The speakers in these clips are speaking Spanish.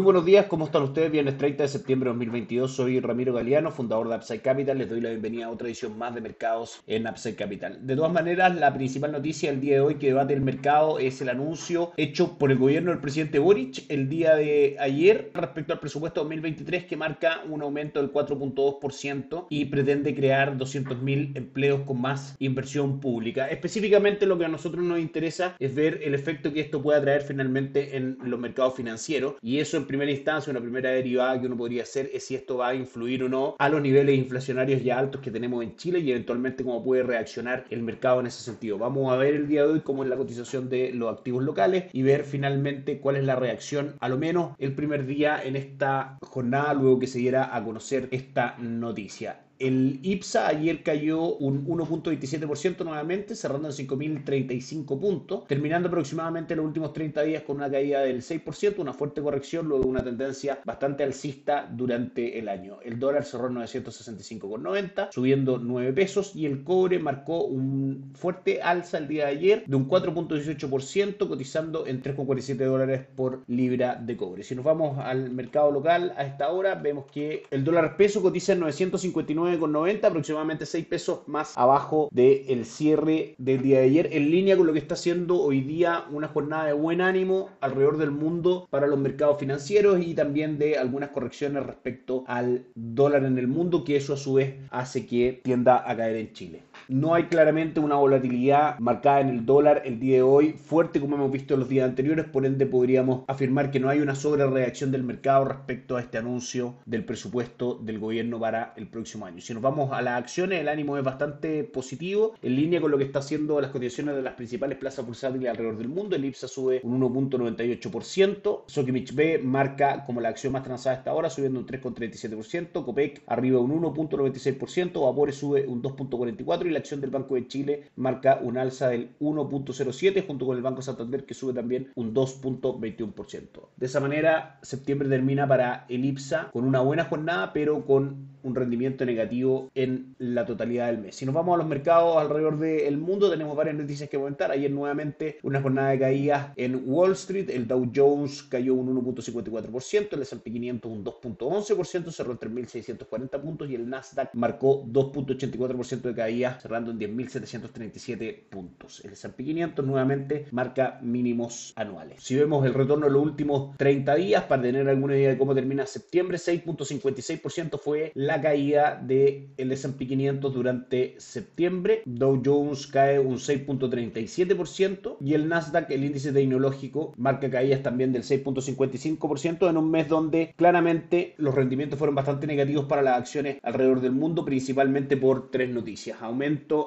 Muy buenos días, ¿cómo están ustedes? Viernes 30 de septiembre de 2022, soy Ramiro Galeano, fundador de Upside Capital. Les doy la bienvenida a otra edición más de mercados en Upside Capital. De todas maneras, la principal noticia del día de hoy que debate el mercado es el anuncio hecho por el gobierno del presidente Boric el día de ayer respecto al presupuesto 2023 que marca un aumento del 4.2% y pretende crear 200.000 empleos con más inversión pública. Específicamente lo que a nosotros nos interesa es ver el efecto que esto pueda traer finalmente en los mercados financieros y eso en primera instancia, una primera derivada que uno podría hacer es si esto va a influir o no a los niveles inflacionarios ya altos que tenemos en Chile y eventualmente cómo puede reaccionar el mercado en ese sentido. Vamos a ver el día de hoy cómo es la cotización de los activos locales y ver finalmente cuál es la reacción, a lo menos el primer día en esta jornada, luego que se diera a conocer esta noticia. El IPSA ayer cayó un 1.27% nuevamente, cerrando en 5.035 puntos, terminando aproximadamente los últimos 30 días con una caída del 6%, una fuerte corrección luego de una tendencia bastante alcista durante el año. El dólar cerró en 965,90, subiendo 9 pesos y el cobre marcó un fuerte alza el día de ayer de un 4.18%, cotizando en 3,47 dólares por libra de cobre. Si nos vamos al mercado local a esta hora, vemos que el dólar peso cotiza en 959 90 aproximadamente 6 pesos más abajo del cierre del día de ayer, en línea con lo que está haciendo hoy día una jornada de buen ánimo alrededor del mundo para los mercados financieros y también de algunas correcciones respecto al dólar en el mundo, que eso a su vez hace que tienda a caer en Chile. No hay claramente una volatilidad marcada en el dólar el día de hoy fuerte como hemos visto en los días anteriores, por ende podríamos afirmar que no hay una sobrereacción del mercado respecto a este anuncio del presupuesto del gobierno para el próximo año. Si nos vamos a las acciones, el ánimo es bastante positivo, en línea con lo que está haciendo las cotizaciones de las principales plazas bursátiles alrededor del mundo. El IPSA sube un 1.98%, Sokimich B marca como la acción más transada hasta ahora, subiendo un 3.37%, Copec arriba un 1.96%, Vapore sube un 2.44% la acción del Banco de Chile marca un alza del 1.07 junto con el Banco Santander que sube también un 2.21%. De esa manera, septiembre termina para el IPSA con una buena jornada, pero con un rendimiento negativo en la totalidad del mes. Si nos vamos a los mercados alrededor del mundo, tenemos varias noticias que comentar. Ayer nuevamente una jornada de caídas en Wall Street. El Dow Jones cayó un 1.54%, el S&P 500 un 2.11%, cerró en 3.640 puntos y el Nasdaq marcó 2.84% de caída, cerrando en 10.737 puntos. El S&P 500 nuevamente marca mínimos anuales. Si vemos el retorno de los últimos 30 días, para tener alguna idea de cómo termina septiembre, 6.56% fue la caída del S&P 500 durante septiembre. Dow Jones cae un 6.37% y el Nasdaq, el índice tecnológico, marca caídas también del 6.55% en un mes donde claramente los rendimientos fueron bastante negativos para las acciones alrededor del mundo, principalmente por tres noticias. Aumento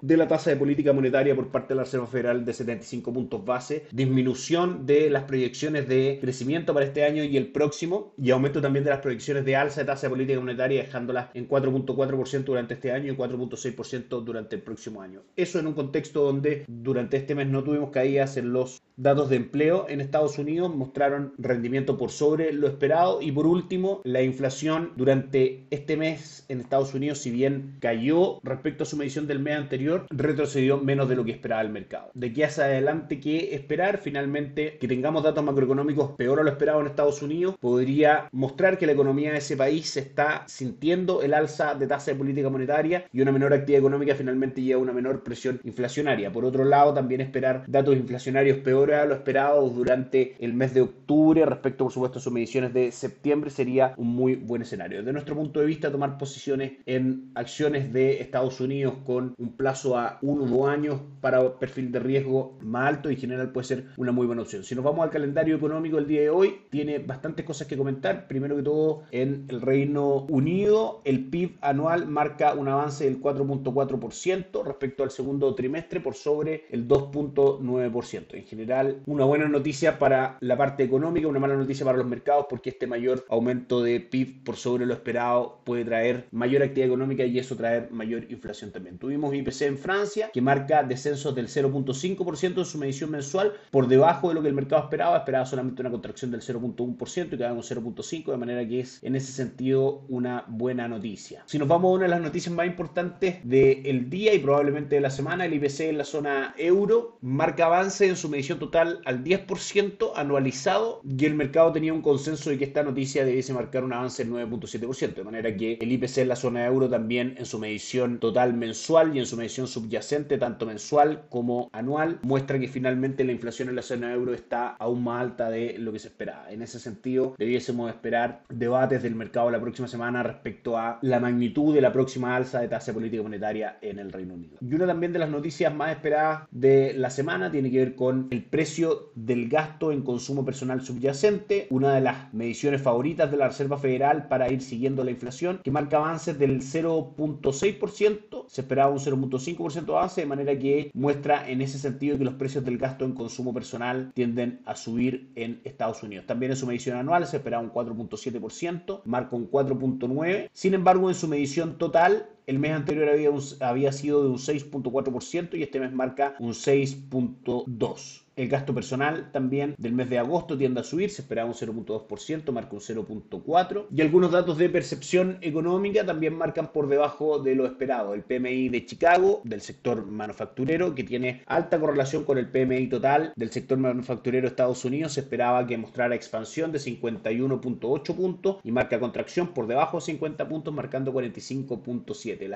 de la tasa de política monetaria por parte de la Reserva Federal de 75 puntos base, disminución de las proyecciones de crecimiento para este año y el próximo y aumento también de las proyecciones de alza de tasa de política monetaria dejándola en 4.4% durante este año y 4.6% durante el próximo año. Eso en un contexto donde durante este mes no tuvimos caídas en los datos de empleo en Estados Unidos, mostraron rendimiento por sobre lo esperado y por último la inflación durante este mes en Estados Unidos, si bien cayó respecto a su medición del mes anterior, retrocedió menos de lo que esperaba el mercado. De aquí hacia adelante, ¿qué esperar? Finalmente, que tengamos datos macroeconómicos peor a lo esperado en Estados Unidos podría mostrar que la economía de ese país se está sintiendo el alza de tasa de política monetaria y una menor actividad económica finalmente lleva a una menor presión inflacionaria. Por otro lado, también esperar datos inflacionarios peores a lo esperado durante el mes de octubre respecto, por supuesto, a sus mediciones de septiembre sería un muy buen escenario. Desde nuestro punto de vista, tomar posiciones en acciones de Estados Unidos con un plazo a uno o dos años para perfil de riesgo más alto y en general puede ser una muy buena opción. Si nos vamos al calendario económico el día de hoy, tiene bastantes cosas que comentar. Primero que todo, en el Reino Unido, el PIB anual marca un avance del 4.4% respecto al segundo trimestre por sobre el 2.9%. En general, una buena noticia para la parte económica, una mala noticia para los mercados porque este mayor aumento de PIB por sobre lo esperado puede traer mayor actividad económica y eso traer mayor inflación también. Tuvimos IPC en Francia que marca descensos del 0.5% en su medición mensual por debajo de lo que el mercado esperaba, esperaba solamente una contracción del 0.1% y quedamos 0.5% de manera que es en ese sentido una buena noticia. Si nos vamos a una de las noticias más importantes del día y probablemente de la semana, el IPC en la zona euro marca avance en su medición total al 10% anualizado y el mercado tenía un consenso de que esta noticia debiese marcar un avance del 9.7%, de manera que el IPC en la zona euro también en su medición total mensual y en su medición subyacente, tanto mensual como anual, muestra que finalmente la inflación en la zona euro está aún más alta de lo que se esperaba. En ese sentido, debiésemos esperar debates del mercado la próxima semana respecto a la magnitud de la próxima alza de tasa política monetaria en el Reino Unido. Y una también de las noticias más esperadas de la semana tiene que ver con el precio del gasto en consumo personal subyacente, una de las mediciones favoritas de la Reserva Federal para ir siguiendo la inflación, que marca avances del 0.6%, se esperaba un 0.5% de avance, de manera que muestra en ese sentido que los precios del gasto en consumo personal tienden a subir en Estados Unidos. También en su medición anual se esperaba un 4.7%, marca un 4.9%, sin embargo en su medición total el mes anterior había, había sido de un 6.4% y este mes marca un 6.2%. El gasto personal también del mes de agosto tiende a subir, se esperaba un 0.2%, marca un 0.4%. Y algunos datos de percepción económica también marcan por debajo de lo esperado. El PMI de Chicago, del sector manufacturero, que tiene alta correlación con el PMI total del sector manufacturero de Estados Unidos, se esperaba que mostrara expansión de 51.8 puntos y marca contracción por debajo de 50 puntos, marcando 45.7.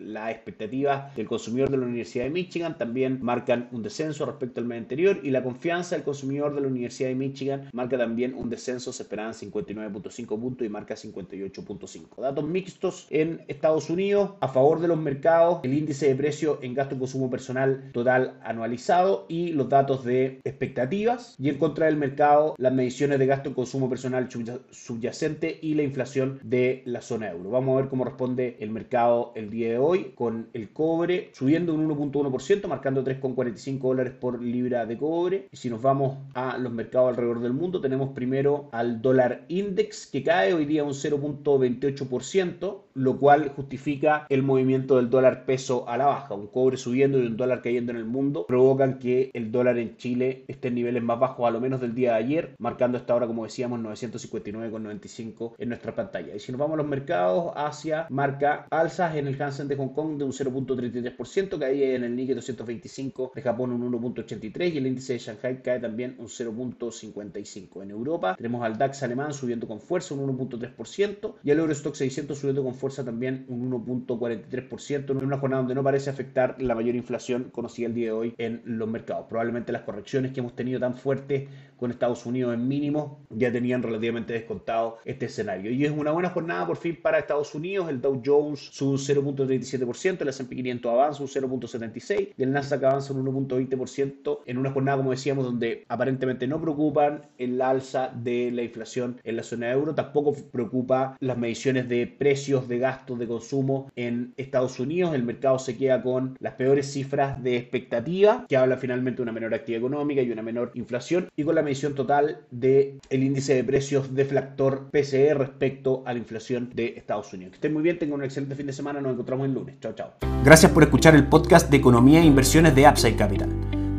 Las expectativas del consumidor de la Universidad de Michigan también marcan un descenso respecto al mes anterior y la confianza del consumidor de la Universidad de Michigan marca también un descenso, se esperaban 59.5 puntos y marca 58.5. Datos mixtos en Estados Unidos a favor de los mercados, el índice de precio en gasto y consumo personal total anualizado y los datos de expectativas y en contra del mercado las mediciones de gasto y consumo personal subyacente y la inflación de la zona euro. Vamos a ver cómo responde el mercado el día de hoy con el cobre subiendo un 1.1%, marcando 3,45 dólares por libra de cobre. Si nos vamos a los mercados alrededor del mundo, tenemos primero al dólar index que cae hoy día un 0.28%, lo cual justifica el movimiento del dólar peso a la baja. Un cobre subiendo y un dólar cayendo en el mundo provocan que el dólar en Chile esté en niveles más bajos a lo menos del día de ayer, marcando esta hora, como decíamos, 959,95 en nuestra pantalla. Y si nos vamos a los mercados, Asia marca alzas en el Hansen de Hong Kong de un 0.33%, caía en el Nikkei 225 de Japón un 1.83 y el índice de Shanghai cae también un 0.55. En Europa tenemos al DAX alemán subiendo con fuerza un 1.3% y al Eurostock 600 subiendo con fuerza también un 1.43% en una jornada donde no parece afectar la mayor inflación conocida el día de hoy en los mercados. Probablemente las correcciones que hemos tenido tan fuertes con Estados Unidos en mínimo ya tenían relativamente descontado este escenario. Y es una buena jornada por fin para Estados Unidos. El Dow Jones sube un 0.37%, el S&P 500 avanza un 0.76% y el Nasdaq avanza un 1.20% en una jornada, como decíamos, donde aparentemente no preocupan el alza de la inflación en la zona de euro, tampoco preocupa las mediciones de precios de gastos de consumo en Estados Unidos. El mercado se queda con las peores cifras de expectativa, que habla finalmente de una menor actividad económica y una menor inflación, y con la total del el índice de precios deflactor PCE respecto a la inflación de Estados Unidos. Que estén muy bien, tengan un excelente fin de semana, nos encontramos el lunes. Chao, chao. Gracias por escuchar el podcast de Economía e Inversiones de Upside Capital.